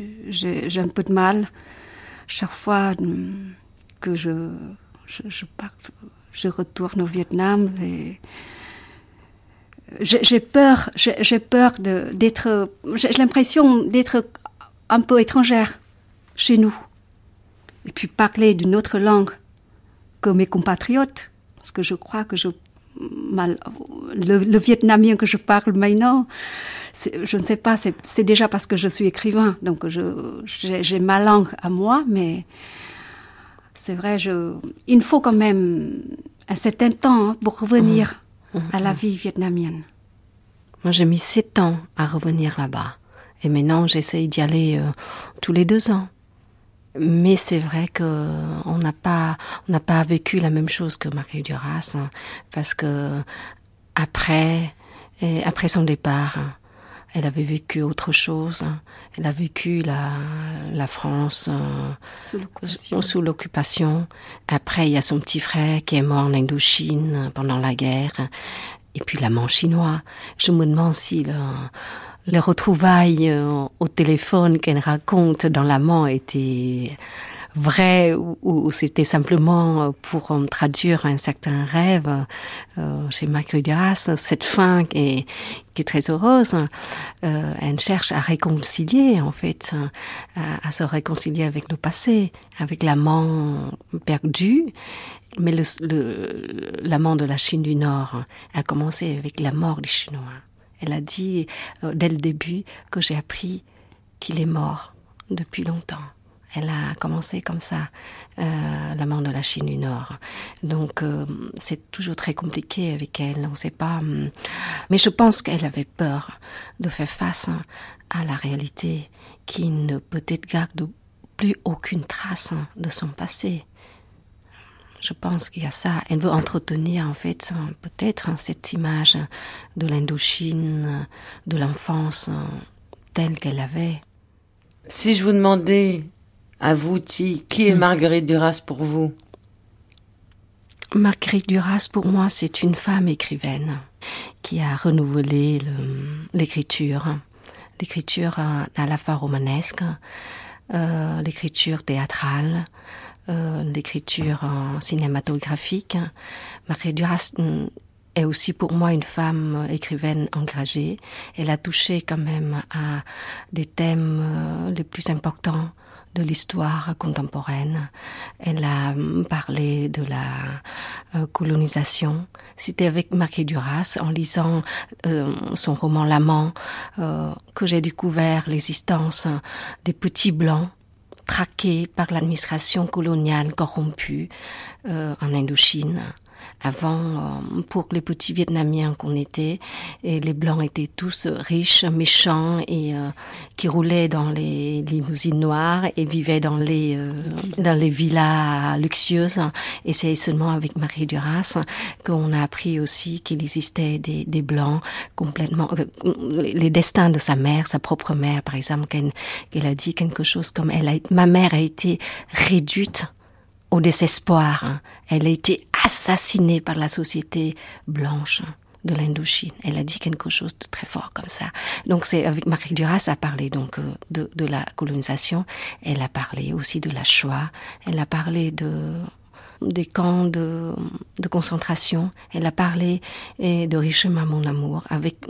un peu de mal chaque fois hum, que je, je, je, je retourne au Vietnam. Et, j'ai peur, j'ai peur d'être, j'ai l'impression d'être un peu étrangère chez nous. Et puis parler d'une autre langue que mes compatriotes, parce que je crois que je, mal, le, vietnamien que je parle maintenant, je ne sais pas, c'est déjà parce que je suis écrivain, donc j'ai ma langue à moi, mais c'est vrai, je, il faut quand même un certain temps hein, pour revenir à la vie vietnamienne. Moi, j'ai mis sept ans à revenir là-bas. Et maintenant, j'essaye d'y aller euh, tous les deux ans. Mais c'est vrai que on n'a pas, on n'a pas vécu la même chose que Marie Duras, hein, parce que après, après son départ, hein, elle avait vécu autre chose. Hein. Elle a vécu la, la France euh, sous l'occupation. Après, il y a son petit frère qui est mort en Indochine pendant la guerre. Et puis l'amant chinois. Je me demande si le, les retrouvailles euh, au téléphone qu'elle raconte dans l'amant étaient vrai ou, c'était simplement pour traduire un certain rêve chez Marguerite Duras, cette fin qui est, très heureuse, elle cherche à réconcilier en fait, à, se réconcilier avec le passé, avec l'amant perdu mais l'amant de la Chine du Nord a commencé avec la mort des Chinois. Elle a dit euh, dès le début que j'ai appris qu'il est mort depuis longtemps. Elle a commencé comme ça, euh, l'amant de la Chine du Nord. Donc euh, c'est toujours très compliqué avec elle. On ne sait pas. Hum. Mais je pense qu'elle avait peur de faire face à la réalité qui ne peut-être garde plus aucune trace de son passé. Je pense qu'il y a ça. Elle veut entretenir, en fait, peut-être cette image de l'Indochine, de l'enfance telle qu'elle avait. Si je vous demandais, à vous, qui est mm. Marguerite Duras pour vous? Marguerite Duras, pour moi, c'est une femme écrivaine qui a renouvelé l'écriture, l'écriture à, la fois romanesque, euh, l'écriture théâtrale, euh, l'écriture cinématographique. Marie Duras mm, est aussi pour moi une femme écrivaine engagée. Elle a touché quand même à des thèmes euh, les plus importants de l'histoire contemporaine. Elle a mm, parlé de la euh, colonisation. C'était avec Marie Duras, en lisant son roman L'amant, que j'ai découvert l'existence des petits blancs traqués par l'administration coloniale corrompue euh, en Indochine. Avant, euh, pour les petits Vietnamiens qu'on était, et les Blancs étaient tous riches, méchants et euh, qui roulaient dans les limousines noires et vivaient dans les dans les villas luxueuses. Et c'est seulement avec Marie Duras qu'on a appris aussi qu'il existait des, des Blancs complètement les destins de sa mère, sa propre mère, par exemple, qu'elle a dit quelque chose comme elle a, ma mère a été réduite au désespoir. Hein. Elle a été assassinée par la société blanche de l'Indochine. Elle a dit quelque chose de très fort comme ça. Donc c'est avec Marie Duras a parlé donc euh, de, de la colonisation. Elle a parlé aussi de la Shoah. Elle a parlé de des camps de, concentration. Elle a parlé de Richement mon amour.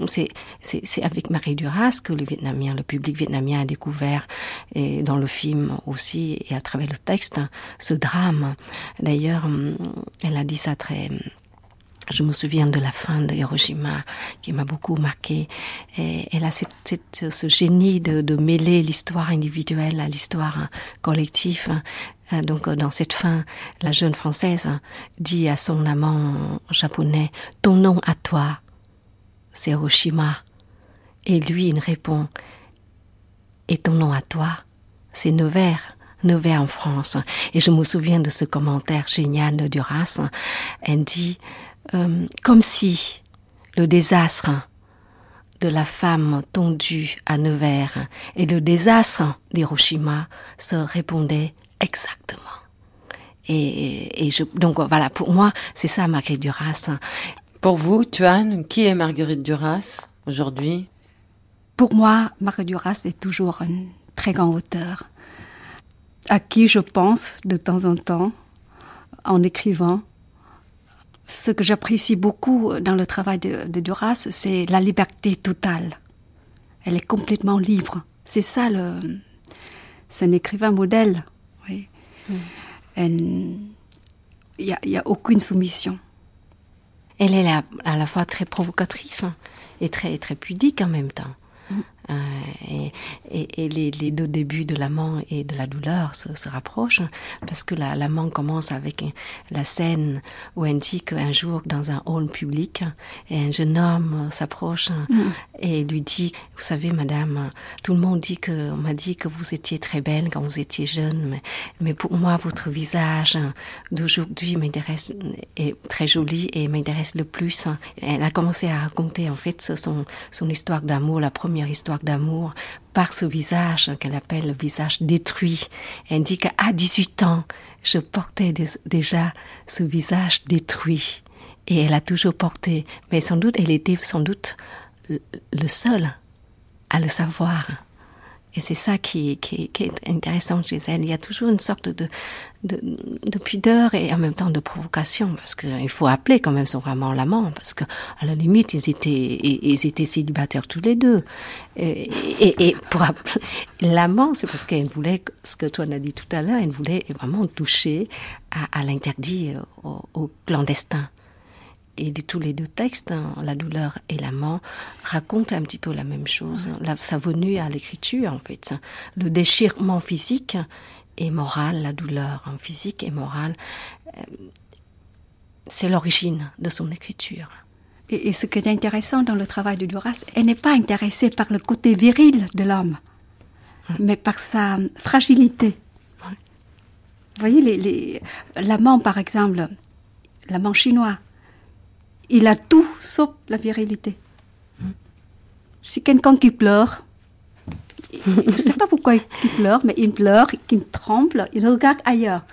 C'est, avec Marie Duras que le public vietnamien a découvert, et dans le film aussi, et à travers le texte, ce drame. D'ailleurs, elle a dit ça très, je me souviens de la fin de Hiroshima qui m'a beaucoup marqué. Elle a ce génie de mêler l'histoire individuelle à l'histoire collective. Euh, donc dans cette fin, la jeune française dit à son amant japonais Ton nom à toi, c'est Hiroshima. Et lui, il répond Et ton nom à toi, c'est Nevers. Nevers en France. Et je me souviens de ce commentaire génial de Duras. Elle dit euh, comme si le désastre de la femme tondue à Nevers et le désastre d'Hiroshima se répondaient exactement. Et, et je, donc voilà, pour moi, c'est ça Marguerite Duras. Pour vous, Tuan, qui est Marguerite Duras aujourd'hui? Pour moi, Marguerite Duras est toujours un très grand auteur, à qui je pense de temps en temps en écrivant ce que j'apprécie beaucoup dans le travail de, Duras, c'est la liberté totale. Elle est complètement libre. C'est ça le. C'est un écrivain modèle. Il n'y a, a, aucune soumission. Elle est à la fois très provocatrice et très, très pudique en même temps. Euh, et, et, et les, les, deux débuts de l'amant et de la douleur se, se rapprochent parce que l'amant commence avec la scène où elle dit qu'un jour dans un hall public et un jeune homme s'approche mm. et lui dit vous savez madame tout le monde dit que m'a dit que vous étiez très belle quand vous étiez jeune mais, mais pour moi votre visage d'aujourd'hui m'intéresse est très joli et m'intéresse le plus elle a commencé à raconter en fait son, son histoire d'amour la première histoire d'amour par ce visage qu'elle appelle le visage détruit. Elle dit qu'à 18 ans, je portais déjà ce visage détruit. Et elle a toujours porté, mais sans doute, elle était sans doute le seul à le savoir, Et c'est ça qui, est intéressant chez elle. Il y a toujours une sorte de, de, de pudeur et en même temps de provocation, parce qu'il faut appeler quand même son vraiment l'amant, parce que à la limite ils étaient célibataires tous les deux. Et, pour appeler l'amant, c'est parce qu'elle voulait ce que toi as dit tout à l'heure, elle voulait vraiment toucher à, l'interdit, au, au clandestin et de tous les deux textes, hein, La douleur et l'amant, racontent un petit peu la même chose. La, sa venue à l'écriture, en fait. Le déchirement physique et moral, la douleur hein, physique et morale, euh, c'est l'origine de son écriture. Et, ce qui est intéressant dans le travail de Duras, elle n'est pas intéressée par le côté viril de l'homme, mais par sa fragilité. Vous voyez, l'amant, par exemple, l'amant chinois, il a tout sauf la virilité. C'est quelqu'un qui pleure. Je ne sais pas pourquoi il pleure, mais il pleure, il tremble, il regarde ailleurs.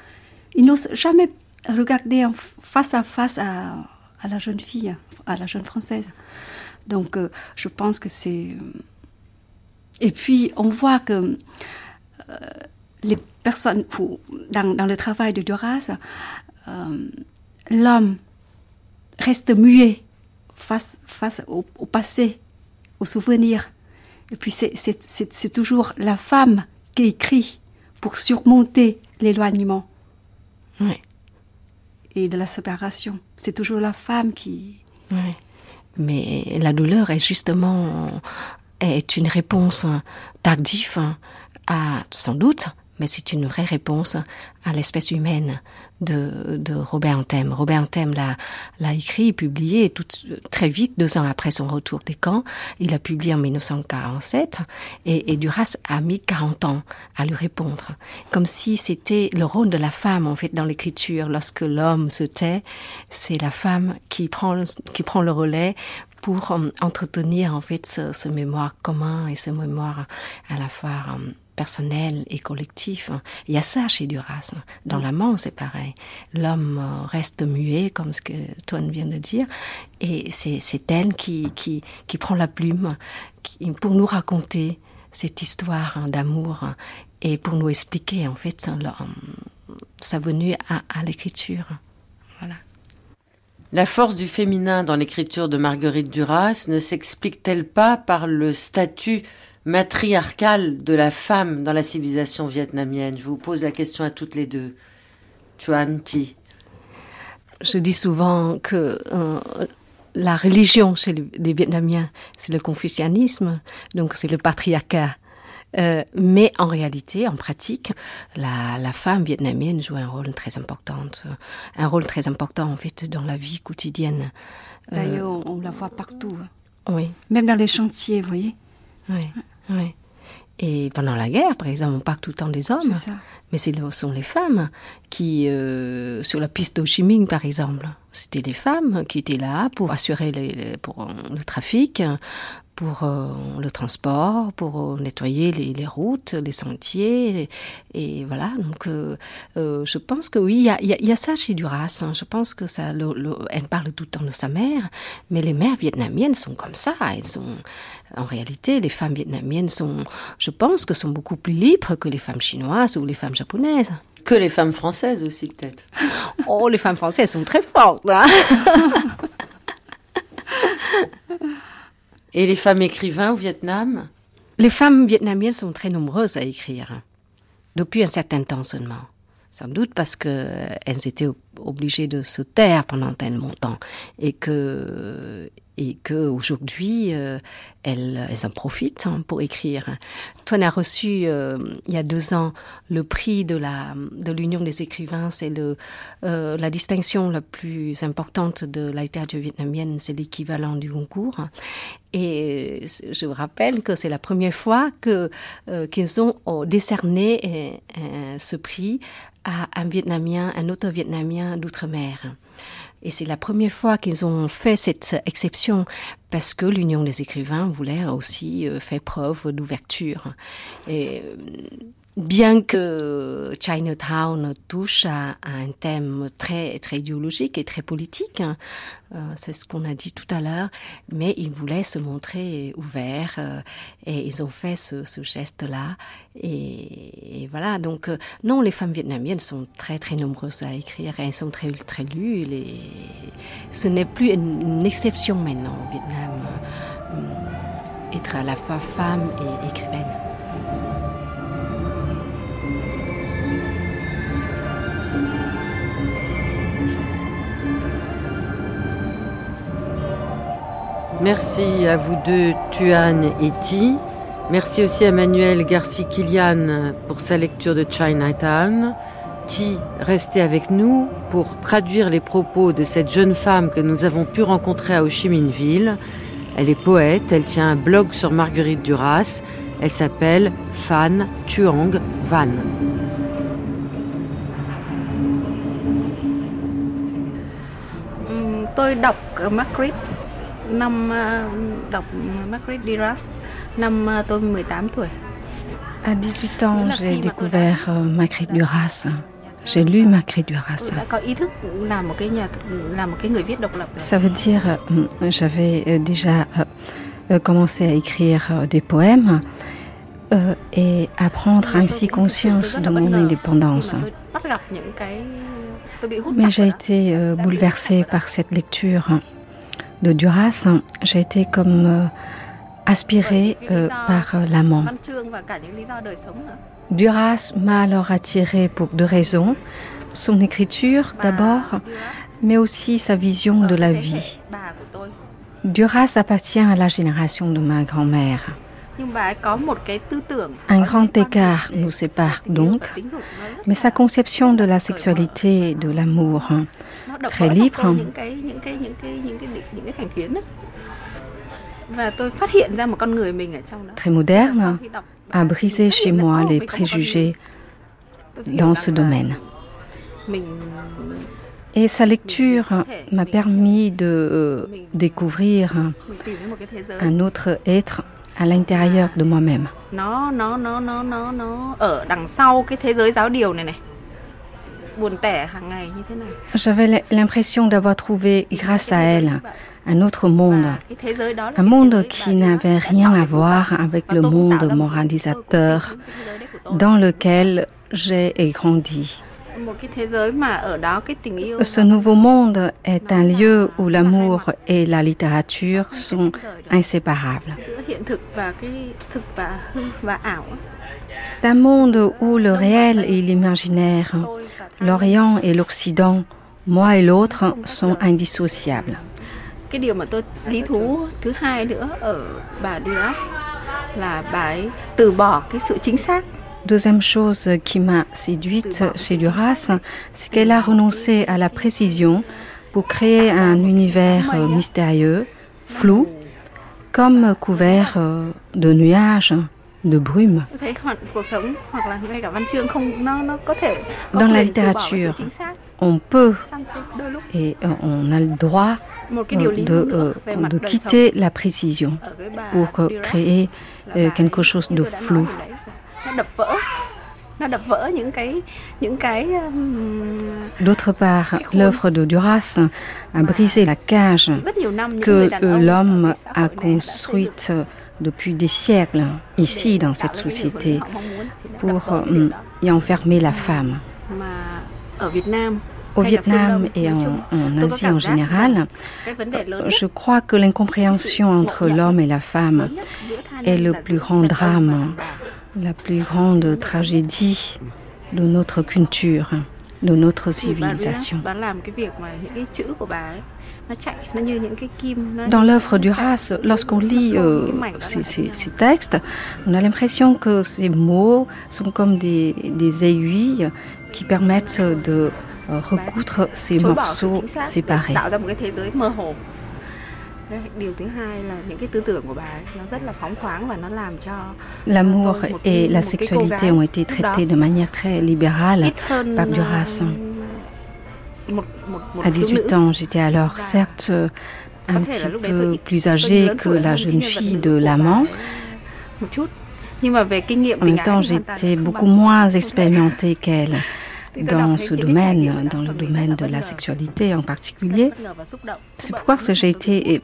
Il n'ose jamais regarder face à face à, la jeune fille, à la jeune française. Donc, euh, je pense que c'est. Et puis, on voit que euh, les personnes, dans, le travail de Duras, euh, l'homme reste muet face, face au, passé, au souvenir. Et puis c'est toujours la femme qui écrit pour surmonter l'éloignement et de la séparation. C'est toujours la femme qui... Mais la douleur est justement est une réponse tardive à, sans doute, mais c'est une vraie réponse à l'espèce humaine de, Robert Anthem. Robert Anthem l'a écrit et publié très vite, deux ans après son retour des camps. Il a publié en 1947 et, et Duras a mis 40 ans à lui répondre. Comme si c'était le rôle de la femme, en fait, dans l'écriture. Lorsque l'homme se tait, c'est la femme qui prend, qui prend le relais pour euh, entretenir, en fait, ce, ce, mémoire commun et ce mémoire à la fois euh, personnel et collectif. Il y a ça chez Duras. Dans l'amant, c'est pareil. L'homme euh, reste muet, comme ce que Toine vient de dire, et c'est elle qui, qui, prend la plume pour nous raconter cette histoire hein, d'amour et pour nous expliquer en fait sa venue à, à l'écriture. Voilà. La force du féminin dans l'écriture de Marguerite Duras ne s'explique-t-elle pas par le statut matriarcale de la femme dans la civilisation vietnamienne Je vous pose la question à toutes les deux. Chuan Thi. Je dis souvent que euh, la religion chez les Vietnamiens, c'est le confucianisme, donc c'est le patriarcat. Euh, mais en réalité, en pratique, la, la, femme vietnamienne joue un rôle très important, un rôle très important en fait dans la vie quotidienne. D'ailleurs, on, on la voit partout. Hein. Oui. Même dans les chantiers, vous voyez. Oui. Oui. Et pendant la guerre, par exemple, on parle tout le temps des hommes, mais ce sont les femmes qui, euh, sur la piste d'Ho par exemple, c'était les femmes qui étaient là pour assurer les, pour le trafic, pour euh, le transport, pour euh, nettoyer les, les, routes, les sentiers, et voilà. Donc, euh, je pense que oui, il y a, y a, ça chez Duras. Hein. Je pense que ça, le, le, elle parle tout le temps de sa mère, mais les mères vietnamiennes sont comme ça. Elles sont, en réalité, les femmes vietnamiennes sont, je pense, que sont beaucoup plus libres que les femmes chinoises ou les femmes japonaises. Que les femmes françaises aussi, peut-être. oh, les femmes françaises sont très fortes. Hein Et les femmes écrivains au Vietnam? Les femmes vietnamiennes sont très nombreuses à écrire, depuis un certain temps seulement. Sans doute parce qu'elles étaient obligées de se taire pendant tellement longtemps et que et qu'aujourd'hui, euh, elles, en profitent hein, pour écrire. Toi, a reçu euh, il y a deux ans le prix de la de l'Union des écrivains. C'est le euh, la distinction la plus importante de la littérature vietnamienne. C'est l'équivalent du concours. Et je vous rappelle que c'est la première fois que qu'ils ont décerné ce prix à un Vietnamien, un auteur vietnamien d'outre-mer. Et c'est la première fois qu'ils ont fait cette exception parce que l'Union des écrivains voulait aussi euh, faire preuve d'ouverture. Et bien que Chinatown touche à, un thème très très idéologique et très politique, hein, euh, c'est ce qu'on a dit tout à l'heure, mais ils voulaient se montrer ouverts euh, et ils ont fait ce, geste-là. Et, voilà, donc euh, non, les femmes vietnamiennes sont très très nombreuses à écrire et elles sont très très lues. Les... Ce n'est plus une, exception maintenant au Vietnam, être à la fois femme et écrivaine. Merci à vous deux, Tuan et Ti. Merci aussi à Manuel Garci-Kilian pour sa lecture de Chinatown. Ti, restez avec nous pour traduire les propos de cette jeune femme que nous avons pu rencontrer à Ho Chi Minh Ville. Elle est poète, elle tient un blog sur Marguerite Duras. Elle s'appelle Fan Chuang Van. Tôi đọc Marguerite năm đọc Marguerite Duras năm tôi 18 tuổi. À 18 ans, j'ai découvert euh, Marguerite Duras. J'ai lu Marguerite Duras. Ça veut dire, euh, j'avais euh, déjà commencé à écrire des poèmes et à prendre ainsi conscience de mon indépendance. Mais j'ai été bouleversée par cette lecture de Duras, j'ai été comme euh, aspirée euh, par euh, l'amant. Duras m'a alors attirée pour deux raisons. Son écriture d'abord, mais aussi sa vision de la vie. Duras appartient à la génération de ma grand-mère. Un grand écart nous sépare donc, mais sa conception de la sexualité et de l'amour très libre. Très moderne, a brisé chez moi les préjugés dans ce domaine. Et sa lecture m'a permis de euh, découvrir un autre être à l'intérieur de moi-même. J'avais l'impression d'avoir trouvé, grâce à elle, un autre monde, un monde qui n'avait rien à voir avec le monde moralisateur dans lequel j'ai grandi. Ce nouveau monde est un lieu où l'amour et la littérature sont inséparables. C'est un monde où le réel et l'imaginaire l'Orient et l'Occident, moi et l'autre, sont indissociables. Deuxième chose qui m'a séduite chez Duras, c'est qu'elle a renoncé à la précision pour créer un univers mystérieux, flou, comme couvert de nuages. Dans la littérature, on peut et euh, on a le droit euh, de, euh, de quitter la précision pour créer quelque chose de flou. D'autre part, l'œuvre de Duras a brisé la cage que l'homme a construite depuis des siècles ici dans cette société pour euh, y enfermer la femme. Au Vietnam et en, Asie en général, je crois que l'incompréhension entre l'homme et la femme est le plus grand drame, la plus grande tragédie de notre culture, de notre civilisation. Dans l'œuvre du Ras, lorsqu'on lit euh, ces, textes, on a l'impression que ces mots sont comme des, aiguilles qui permettent de euh, recoudre ces morceaux séparés. L'amour et la sexualité ont été traités de manière très libérale par Duras. À 18 ans, j'étais alors certes un petit peu plus âgée que la jeune fille de l'amant, En même temps, j'étais beaucoup moins expérimentée qu'elle dans ce domaine, dans le domaine de la sexualité en particulier. C'est pourquoi j'ai été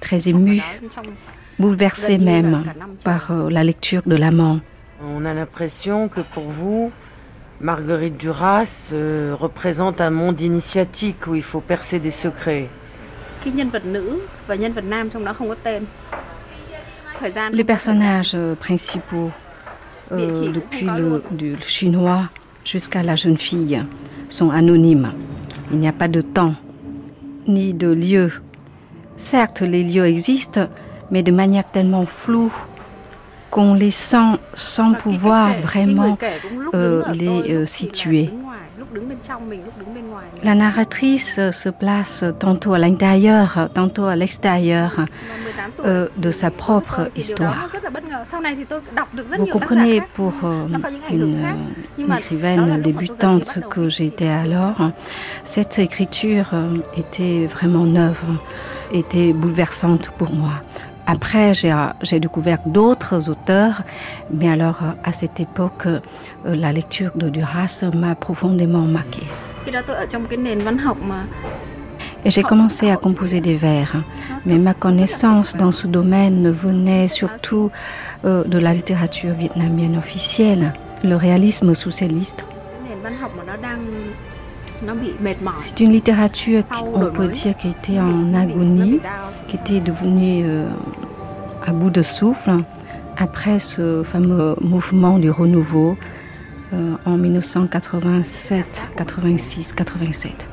très émue, bouleversée même par euh, la lecture de l'amant. On a l'impression que pour vous, Marguerite Duras euh, représente un monde initiatique où il faut percer des secrets. Les personnages euh, principaux, euh, depuis le, chinois jusqu'à la jeune fille, sont anonymes. Il n'y a pas de temps ni de lieu. Certes, les lieux existent, mais de manière tellement floue qu'on les sent sans pouvoir vraiment euh, les euh, situer. La narratrice se place tantôt à l'intérieur, tantôt à l'extérieur euh, de sa propre histoire. Vous comprenez, pour une, écrivaine débutante que j'étais alors, cette écriture était vraiment neuve, était bouleversante pour moi. Après, j'ai découvert d'autres auteurs, mais alors à cette époque, euh, la lecture de Duras m'a profondément marqué. Et j'ai commencé à composer des vers, mais ma connaissance dans ce domaine venait surtout euh, de la littérature vietnamienne officielle, le réalisme socialiste. C'est une littérature, on peut dire, qui était en agonie, qui était devenue euh, à bout de souffle après ce fameux mouvement du renouveau euh, en 1987, 86, 87.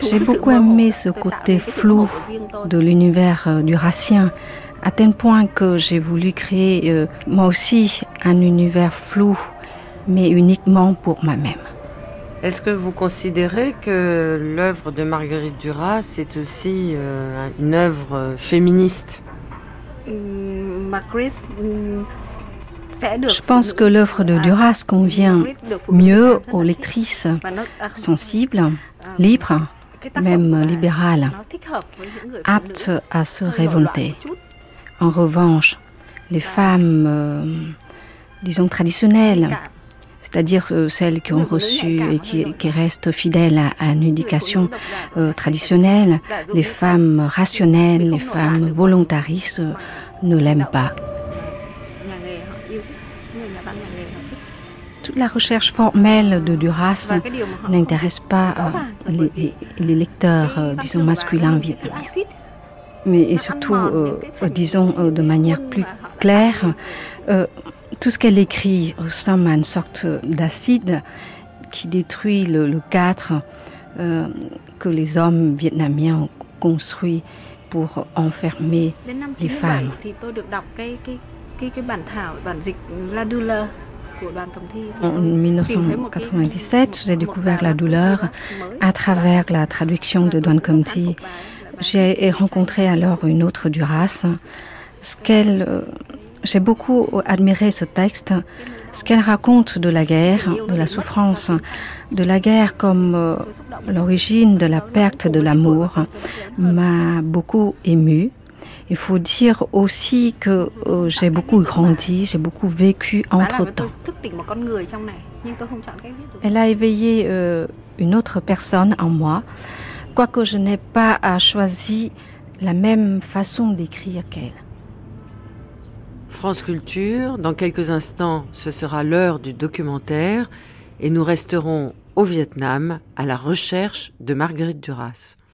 J'ai beaucoup aimé ce côté flou de l'univers euh, du racien, à tel point que j'ai voulu créer moi aussi un univers flou mais uniquement pour moi-même. Est-ce que vous considérez que l'œuvre de Marguerite Duras est aussi euh, une œuvre féministe? Mm, Je pense que l'œuvre de Duras convient mieux aux lectrices sensibles, libres, même libérales, aptes à se révolter. En revanche, les femmes, euh, disons, traditionnelles, c'est-à-dire euh, celles qui ont reçu et qui, restent fidèles à, une éducation euh, traditionnelle, les femmes rationnelles, les femmes volontaristes euh, ne l'aiment pas. Toute la recherche formelle de Duras n'intéresse pas les, lecteurs, disons, masculins vietnamiens. Mais et surtout, disons, de manière plus claire, tout ce qu'elle écrit ressemble à une sorte d'acide qui détruit le, le cadre euh, que les hommes vietnamiens ont construit pour enfermer les femmes. En 1997, j'ai découvert la douleur à travers la traduction de Don Comty. J'ai rencontré alors une autre Duras. Ce qu'elle euh, j'ai beaucoup admiré ce texte, ce qu'elle raconte de la guerre, de la souffrance, de la guerre comme euh, l'origine de la perte de l'amour, m'a beaucoup émue. Il faut dire aussi que euh, j'ai beaucoup grandi, j'ai beaucoup vécu entre-temps. Elle a éveillé euh, une autre personne en moi, quoique je n'ai pas choisi la même façon d'écrire qu'elle. France Culture, dans quelques instants, ce sera l'heure du documentaire et nous resterons au Vietnam à la recherche de Marguerite Duras.